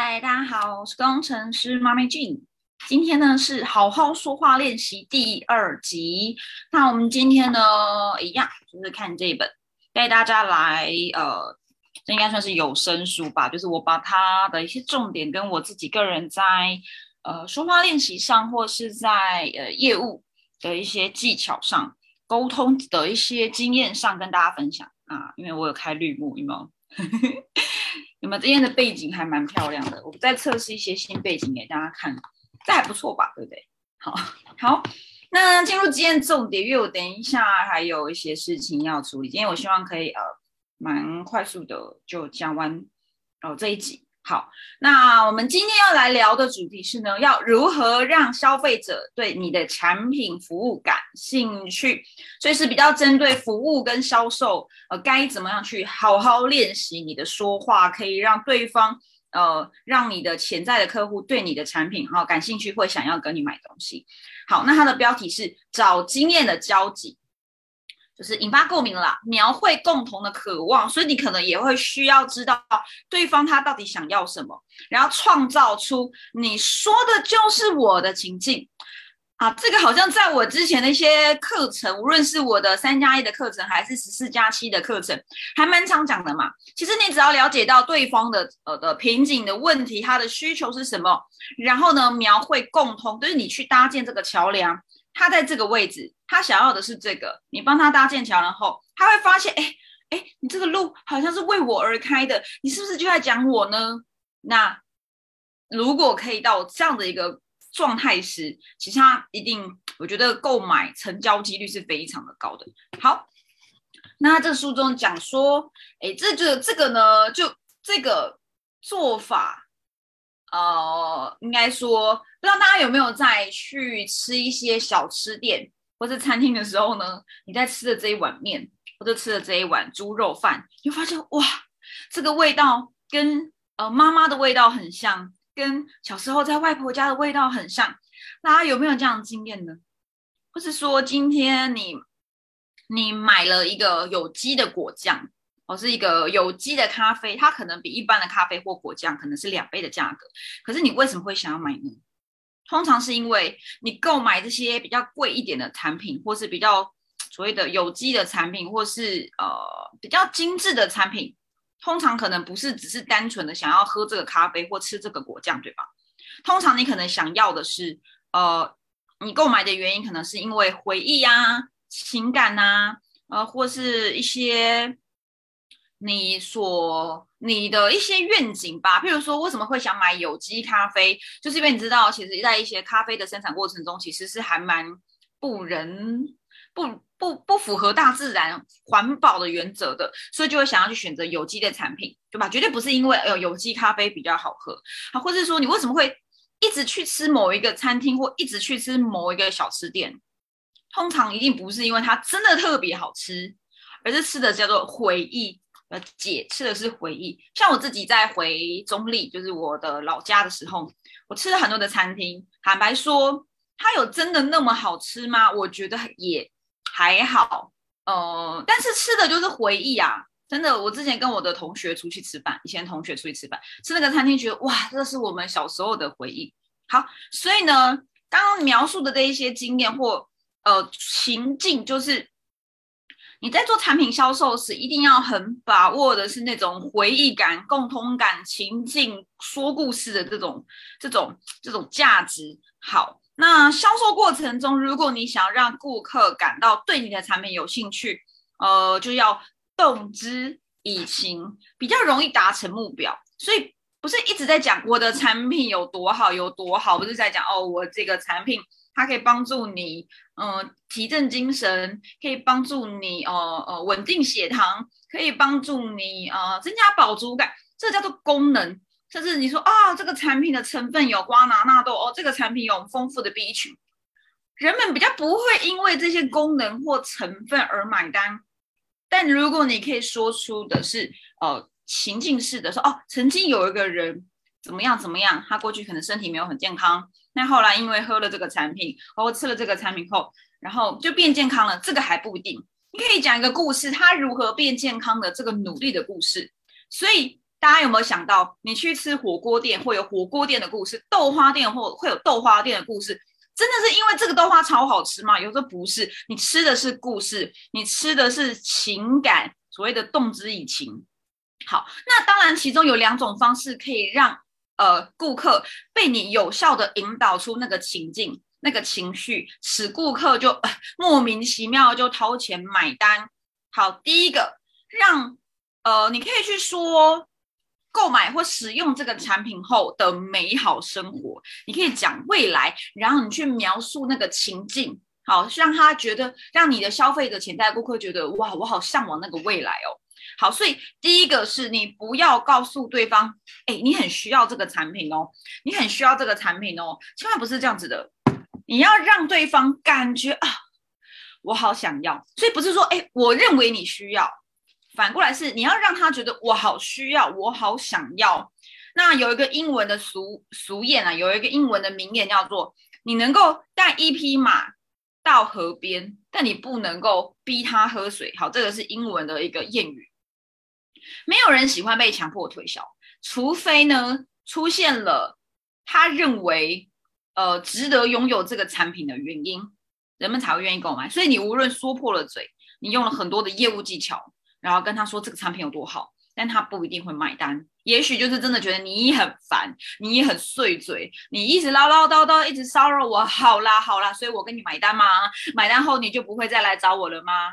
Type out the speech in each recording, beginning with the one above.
嗨，大家好，我是工程师妈咪 Jean。今天呢是好好说话练习第二集。那我们今天呢一样就是看这一本，带大家来呃，这应该算是有声书吧，就是我把它的一些重点跟我自己个人在呃说话练习上，或是在呃业务的一些技巧上、沟通的一些经验上跟大家分享啊。因为我有开绿幕，有没有？有没有今天的背景还蛮漂亮的？我再测试一些新背景给大家看，这还不错吧？对不对？好好，那进入今天重点，因为我等一下还有一些事情要处理，今天我希望可以呃蛮快速的就讲完哦这一集。好，那我们今天要来聊的主题是呢，要如何让消费者对你的产品服务感兴趣，所以是比较针对服务跟销售，呃，该怎么样去好好练习你的说话，可以让对方，呃，让你的潜在的客户对你的产品哈感兴趣，会想要跟你买东西。好，那它的标题是找经验的交集。就是引发共鸣了，描绘共同的渴望，所以你可能也会需要知道对方他到底想要什么，然后创造出你说的就是我的情境啊。这个好像在我之前的一些课程，无论是我的三加一的课程，还是十四加七的课程，还蛮常讲的嘛。其实你只要了解到对方的呃的瓶颈的问题，他的需求是什么，然后呢描绘共通，就是你去搭建这个桥梁。他在这个位置，他想要的是这个。你帮他搭建桥然后，他会发现，哎哎，你这个路好像是为我而开的，你是不是就在讲我呢？那如果可以到这样的一个状态时，其实他一定，我觉得购买成交几率是非常的高的。好，那这书中讲说，哎，这就这个呢，就这个做法。呃，应该说，不知道大家有没有在去吃一些小吃店或者餐厅的时候呢？你在吃的这一碗面，或者吃的这一碗猪肉饭，你发现哇，这个味道跟呃妈妈的味道很像，跟小时候在外婆家的味道很像。大家有没有这样的经验呢？或是说，今天你你买了一个有机的果酱？哦，是一个有机的咖啡，它可能比一般的咖啡或果酱可能是两倍的价格。可是你为什么会想要买呢？通常是因为你购买这些比较贵一点的产品，或是比较所谓的有机的产品，或是呃比较精致的产品，通常可能不是只是单纯的想要喝这个咖啡或吃这个果酱，对吧？通常你可能想要的是，呃，你购买的原因可能是因为回忆啊、情感呐，呃，或是一些。你所你的一些愿景吧，譬如说，为什么会想买有机咖啡？就是因为你知道，其实，在一些咖啡的生产过程中，其实是还蛮不人不不不符合大自然环保的原则的，所以就会想要去选择有机的产品，对吧？绝对不是因为呃有机咖啡比较好喝啊，或者说你为什么会一直去吃某一个餐厅或一直去吃某一个小吃店？通常一定不是因为它真的特别好吃，而是吃的叫做回忆。呃，解吃的是回忆。像我自己在回中立，就是我的老家的时候，我吃了很多的餐厅。坦白说，它有真的那么好吃吗？我觉得也还好。呃，但是吃的就是回忆啊，真的。我之前跟我的同学出去吃饭，以前同学出去吃饭，吃那个餐厅，觉得哇，这是我们小时候的回忆。好，所以呢，刚刚描述的这一些经验或呃情境，就是。你在做产品销售时，一定要很把握的是那种回忆感、共通感、情境、说故事的这种、这种、这种价值。好，那销售过程中，如果你想让顾客感到对你的产品有兴趣，呃，就要动之以情，比较容易达成目标。所以不是一直在讲我的产品有多好、有多好，不是在讲哦，我这个产品。它可以帮助你，嗯，提振精神，可以帮助你，呃呃，稳定血糖，可以帮助你，呃，增加饱足感，这叫做功能。甚至你说啊，这个产品的成分有瓜拿纳豆，哦，这个产品有丰富的 B 群，人们比较不会因为这些功能或成分而买单。但如果你可以说出的是，呃，情境式的说，哦，曾经有一个人怎么样怎么样，他过去可能身体没有很健康。那后来因为喝了这个产品，或吃了这个产品后，然后就变健康了。这个还不一定，你可以讲一个故事，他如何变健康的这个努力的故事。所以大家有没有想到，你去吃火锅店会有火锅店的故事，豆花店或会有豆花店的故事？真的是因为这个豆花超好吃吗？有时候不是，你吃的是故事，你吃的是情感，所谓的动之以情。好，那当然，其中有两种方式可以让呃顾客被你有效的引导出那个情境、那个情绪，使顾客就莫名其妙就掏钱买单。好，第一个让呃，你可以去说。购买或使用这个产品后的美好生活，你可以讲未来，然后你去描述那个情境，好，让他觉得，让你的消费者、潜在顾客觉得，哇，我好向往那个未来哦。好，所以第一个是你不要告诉对方，哎，你很需要这个产品哦，你很需要这个产品哦，千万不是这样子的，你要让对方感觉啊，我好想要，所以不是说，哎，我认为你需要。反过来是你要让他觉得我好需要，我好想要。那有一个英文的俗俗谚啊，有一个英文的名言叫做：你能够带一匹马到河边，但你不能够逼他喝水。好，这个是英文的一个谚语。没有人喜欢被强迫推销，除非呢出现了他认为呃值得拥有这个产品的原因，人们才会愿意购买。所以你无论说破了嘴，你用了很多的业务技巧。然后跟他说这个产品有多好，但他不一定会买单。也许就是真的觉得你很烦，你很碎嘴，你一直唠唠叨叨，一直骚扰我。好啦好啦，所以我跟你买单吗？买单后你就不会再来找我了吗？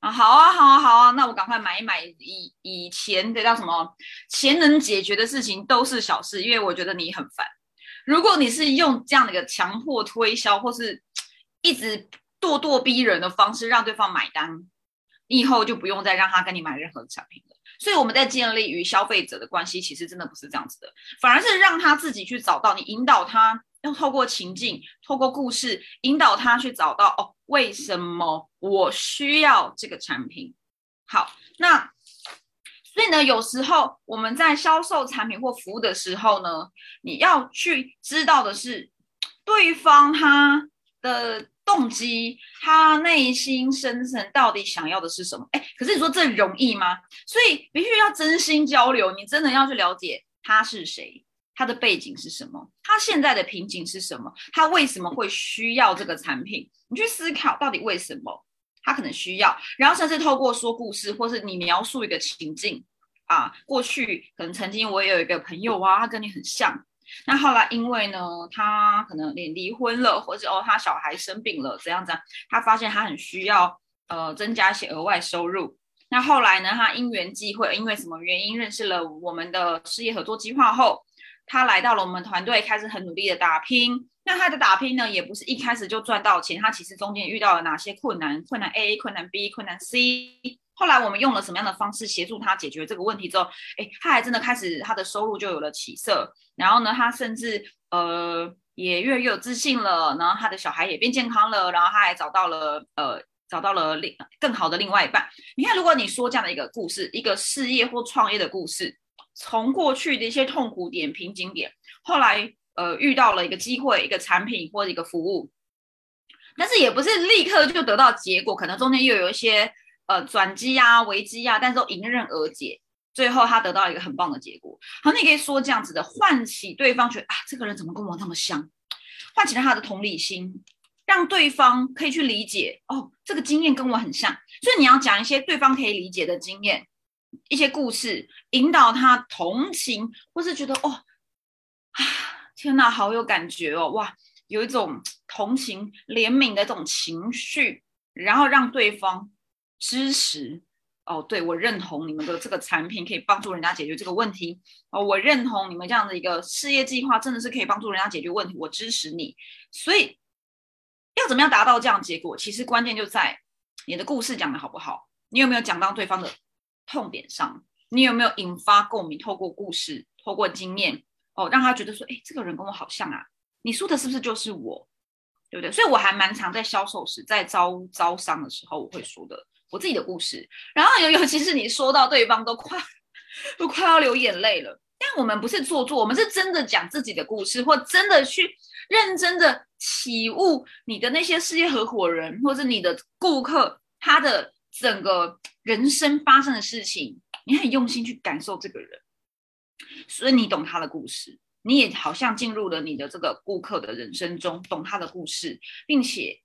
啊，好啊好啊好啊，那我赶快买一买。以以前的叫什么钱能解决的事情都是小事，因为我觉得你很烦。如果你是用这样的一个强迫推销，或是一直咄咄逼人的方式让对方买单。你以后就不用再让他跟你买任何的产品了。所以我们在建立与消费者的关系，其实真的不是这样子的，反而是让他自己去找到你，引导他，要透过情境，透过故事，引导他去找到哦，为什么我需要这个产品？好，那所以呢，有时候我们在销售产品或服务的时候呢，你要去知道的是对方他的。动机，他内心深层到底想要的是什么？哎，可是你说这容易吗？所以必须要真心交流，你真的要去了解他是谁，他的背景是什么，他现在的瓶颈是什么，他为什么会需要这个产品？你去思考到底为什么他可能需要，然后甚至透过说故事，或是你描述一个情境啊，过去可能曾经我也有一个朋友啊，他跟你很像。那后来，因为呢，他可能离离婚了，或者哦，他小孩生病了，怎样怎样，他发现他很需要呃增加一些额外收入。那后来呢，他因缘际会，因为什么原因认识了我们的事业合作计划后，他来到了我们团队，开始很努力的打拼。那他的打拼呢，也不是一开始就赚到钱，他其实中间遇到了哪些困难？困难 A，困难 B，困难 C。后来我们用了什么样的方式协助他解决这个问题之后，哎，他还真的开始他的收入就有了起色。然后呢，他甚至呃也越来越有自信了。然后他的小孩也变健康了。然后他还找到了呃找到了另更好的另外一半。你看，如果你说这样的一个故事，一个事业或创业的故事，从过去的一些痛苦点、瓶颈点，后来呃遇到了一个机会、一个产品或者一个服务，但是也不是立刻就得到结果，可能中间又有一些。呃，转机呀，危机呀，但是都迎刃而解，最后他得到一个很棒的结果。好，你可以说这样子的，唤起对方觉得啊，这个人怎么跟我那么像？唤起了他的同理心，让对方可以去理解哦，这个经验跟我很像。所以你要讲一些对方可以理解的经验，一些故事，引导他同情，或是觉得哦，啊，天哪，好有感觉哦，哇，有一种同情、怜悯的这种情绪，然后让对方。支持哦，对我认同你们的这个产品可以帮助人家解决这个问题哦，我认同你们这样的一个事业计划真的是可以帮助人家解决问题，我支持你。所以要怎么样达到这样结果？其实关键就在你的故事讲的好不好，你有没有讲到对方的痛点上，你有没有引发共鸣？透过故事，透过经验哦，让他觉得说，哎，这个人跟我好像啊，你说的是不是就是我？对不对？所以我还蛮常在销售时，在招招商的时候，我会说的。我自己的故事，然后尤 尤其是你说到对方都快都快要流眼泪了，但我们不是做作，我们是真的讲自己的故事，或真的去认真的体悟你的那些事业合伙人，或者你的顾客他的整个人生发生的事情，你很用心去感受这个人，所以你懂他的故事，你也好像进入了你的这个顾客的人生中，懂他的故事，并且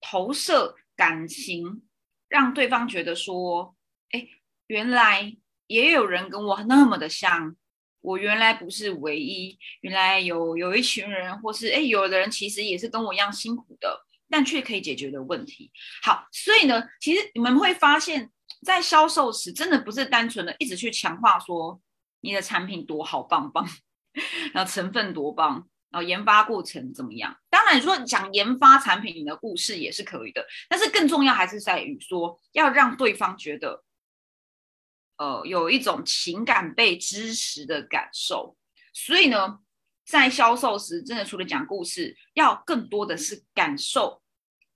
投射感情，让对方觉得说，哎，原来也有人跟我那么的像，我原来不是唯一，原来有有一群人，或是哎，有的人其实也是跟我一样辛苦的，但却可以解决的问题。好，所以呢，其实你们会发现，在销售时，真的不是单纯的一直去强化说。你的产品多好棒棒，然后成分多棒，然后研发过程怎么样？当然，说讲研发产品的故事也是可以的，但是更重要还是在于说要让对方觉得，呃，有一种情感被支持的感受。所以呢，在销售时，真的除了讲故事，要更多的是感受、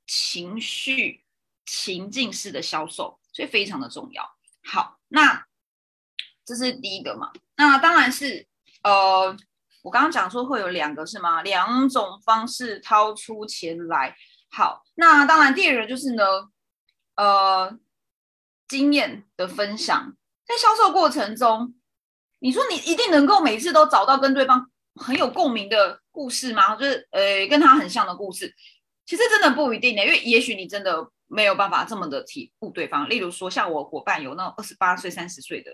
情绪、情境式的销售，所以非常的重要。好，那。这是第一个嘛？那当然是，呃，我刚刚讲说会有两个是吗？两种方式掏出钱来。好，那当然第二个就是呢，呃，经验的分享，在销售过程中，你说你一定能够每次都找到跟对方很有共鸣的故事吗？就是呃，跟他很像的故事，其实真的不一定的，因为也许你真的没有办法这么的体悟对方。例如说，像我伙伴有那种二十八岁、三十岁的。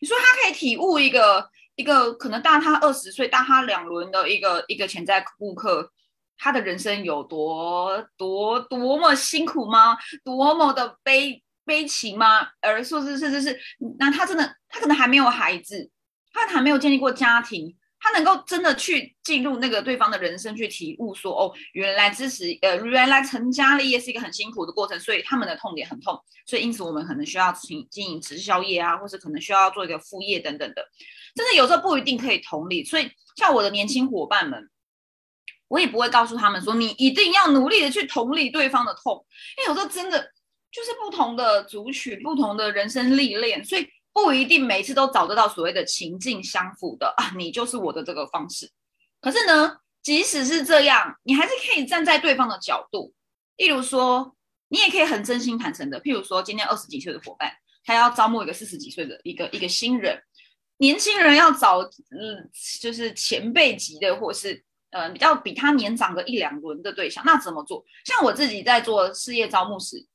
你说他可以体悟一个一个可能大他二十岁、大他两轮的一个一个潜在顾客，他的人生有多多多么辛苦吗？多么的悲悲情吗？而说是是是是，那他真的他可能还没有孩子，他还没有建立过家庭。他能够真的去进入那个对方的人生去体悟，说哦，原来支持呃，原来成家立业是一个很辛苦的过程，所以他们的痛点很痛，所以因此我们可能需要经经营直销业啊，或是可能需要做一个副业等等的，真的有时候不一定可以同理。所以像我的年轻伙伴们，我也不会告诉他们说你一定要努力的去同理对方的痛，因为有时候真的就是不同的族群、不同的人生历练，所以。不一定每次都找得到所谓的情境相符的啊，你就是我的这个方式。可是呢，即使是这样，你还是可以站在对方的角度。例如说，你也可以很真心坦诚的，譬如说，今天二十几岁的伙伴，他要招募一个四十几岁的一个一个新人，年轻人要找嗯，就是前辈级的，或是呃比较比他年长个一两轮的对象，那怎么做？像我自己在做事业招募时。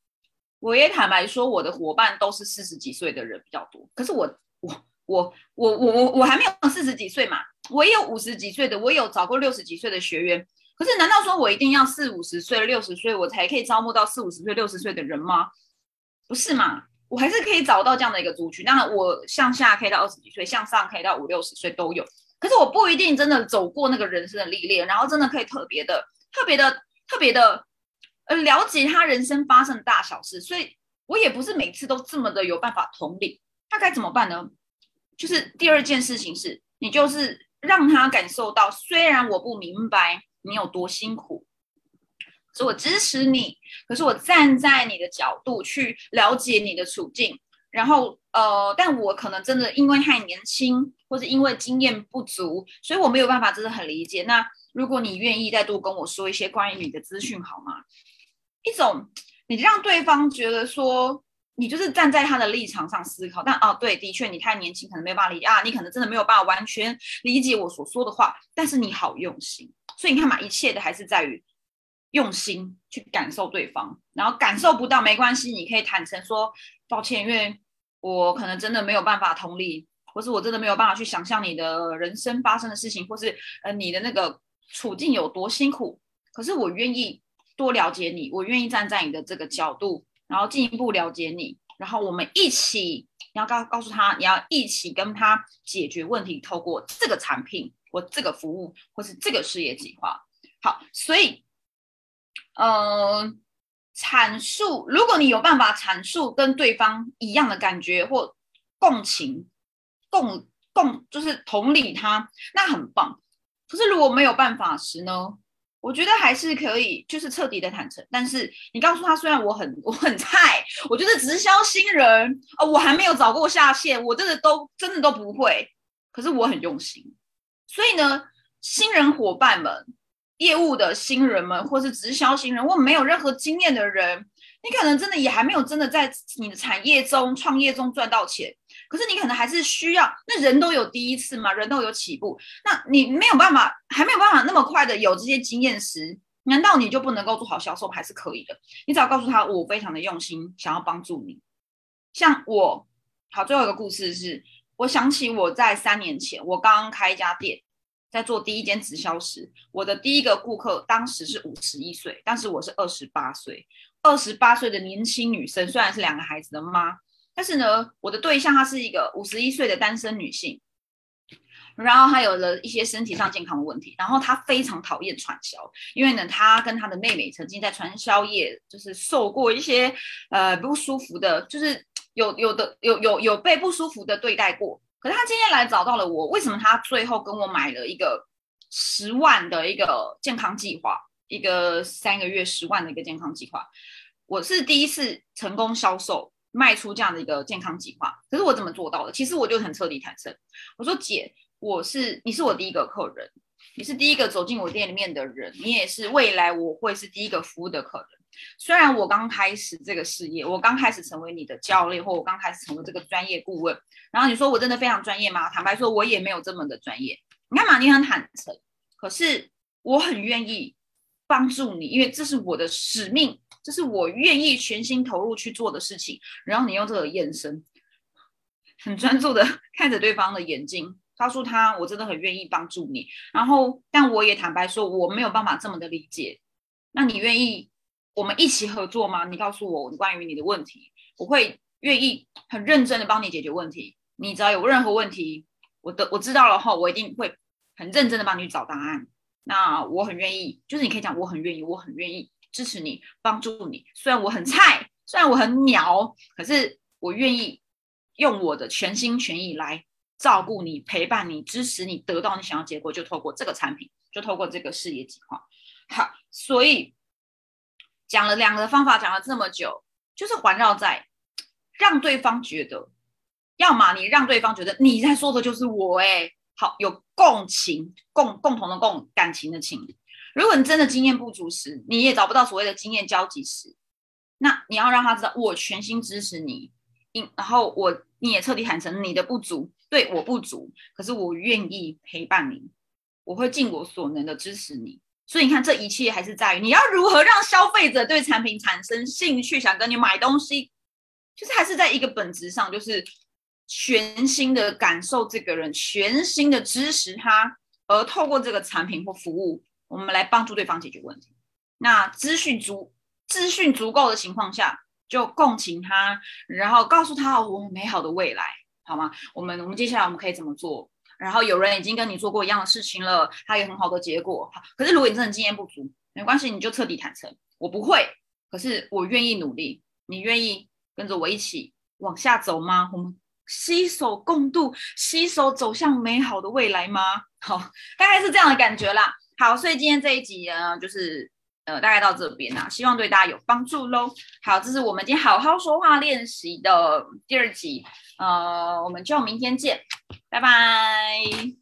我也坦白说，我的伙伴都是四十几岁的人比较多。可是我我我我我我我还没有四十几岁嘛，我也有五十几岁的，我有找过六十几岁的学员。可是难道说我一定要四五十岁、六十岁我才可以招募到四五十岁、六十岁的人吗？不是嘛？我还是可以找到这样的一个族群。当然，我向下可以到二十几岁，向上可以到五六十岁都有。可是我不一定真的走过那个人生的历练，然后真的可以特别的、特别的、特别的。了解他人生发生的大小事，所以我也不是每次都这么的有办法同理。那该怎么办呢？就是第二件事情是，你就是让他感受到，虽然我不明白你有多辛苦，是我支持你，可是我站在你的角度去了解你的处境，然后呃，但我可能真的因为太年轻，或者因为经验不足，所以我没有办法真的很理解。那如果你愿意再多跟我说一些关于你的资讯，好吗？一种，你让对方觉得说，你就是站在他的立场上思考。但哦，对，的确你太年轻，可能没有办法理解啊。你可能真的没有办法完全理解我所说的话，但是你好用心。所以你看嘛，一切的还是在于用心去感受对方。然后感受不到没关系，你可以坦诚说抱歉，因为我可能真的没有办法同理，或是我真的没有办法去想象你的人生发生的事情，或是呃你的那个处境有多辛苦。可是我愿意。多了解你，我愿意站在你的这个角度，然后进一步了解你，然后我们一起，你要告告诉他，你要一起跟他解决问题，透过这个产品或这个服务或是这个事业计划。好，所以，嗯，阐述，如果你有办法阐述跟对方一样的感觉或共情、共共就是同理他，那很棒。可是如果没有办法时呢？我觉得还是可以，就是彻底的坦诚。但是你告诉他，虽然我很我很菜，我就是直销新人哦，我还没有找过下线，我真的都真的都不会。可是我很用心，所以呢，新人伙伴们、业务的新人们，或是直销新人，或没有任何经验的人，你可能真的也还没有真的在你的产业中、创业中赚到钱。可是你可能还是需要，那人都有第一次嘛，人都有起步，那你没有办法，还没有办法那么快的有这些经验时，难道你就不能够做好销售？还是可以的。你只要告诉他，我非常的用心，想要帮助你。像我，好，最后一个故事是，我想起我在三年前，我刚刚开一家店，在做第一间直销时，我的第一个顾客当时是五十一岁，但是我是二十八岁，二十八岁的年轻女生，虽然是两个孩子的妈，但是呢，我的对象她是一个五十一岁的单身女性。然后她有了一些身体上健康的问题，然后她非常讨厌传销，因为呢，她跟她的妹妹曾经在传销业就是受过一些呃不舒服的，就是有有的有有有被不舒服的对待过。可是她今天来找到了我，为什么她最后跟我买了一个十万的一个健康计划，一个三个月十万的一个健康计划？我是第一次成功销售卖出这样的一个健康计划，可是我怎么做到的？其实我就很彻底坦诚，我说姐。我是你是我第一个客人，你是第一个走进我店里面的人，你也是未来我会是第一个服务的客人。虽然我刚开始这个事业，我刚开始成为你的教练，或我刚开始成为这个专业顾问，然后你说我真的非常专业吗？坦白说，我也没有这么的专业。你看嘛，你很坦诚，可是我很愿意帮助你，因为这是我的使命，这是我愿意全心投入去做的事情。然后你用这个眼神，很专注的 看着对方的眼睛。告诉他，我真的很愿意帮助你。然后，但我也坦白说，我没有办法这么的理解。那你愿意我们一起合作吗？你告诉我关于你的问题，我会愿意很认真的帮你解决问题。你只要有任何问题，我的我知道了后，我一定会很认真的帮你找答案。那我很愿意，就是你可以讲，我很愿意，我很愿意支持你，帮助你。虽然我很菜，虽然我很鸟，可是我愿意用我的全心全意来。照顾你、陪伴你、支持你，得到你想要结果，就透过这个产品，就透过这个事业计划。好，所以讲了两个方法，讲了这么久，就是环绕在让对方觉得，要么你让对方觉得你在说的就是我，哎，好有共情、共共同的共感情的情。如果你真的经验不足时，你也找不到所谓的经验交集时，那你要让他知道，我全心支持你，因然后我你也彻底坦诚你的不足。对我不足，可是我愿意陪伴你，我会尽我所能的支持你。所以你看，这一切还是在于你要如何让消费者对产品产生兴趣，想跟你买东西，就是还是在一个本质上，就是全新的感受这个人，全新的支持他，而透过这个产品或服务，我们来帮助对方解决问题。那资讯足、资讯足够的情况下，就共情他，然后告诉他我们美好的未来。好吗？我们我们接下来我们可以怎么做？然后有人已经跟你做过一样的事情了，他有很好的结果。好，可是如果你真的经验不足，没关系，你就彻底坦诚，我不会，可是我愿意努力。你愿意跟着我一起往下走吗？我们携手共度，携手走向美好的未来吗？好，大概是这样的感觉啦。好，所以今天这一集呢，就是。呃，大概到这边啦，希望对大家有帮助喽。好，这是我们今天好好说话练习的第二集，呃，我们就明天见，拜拜。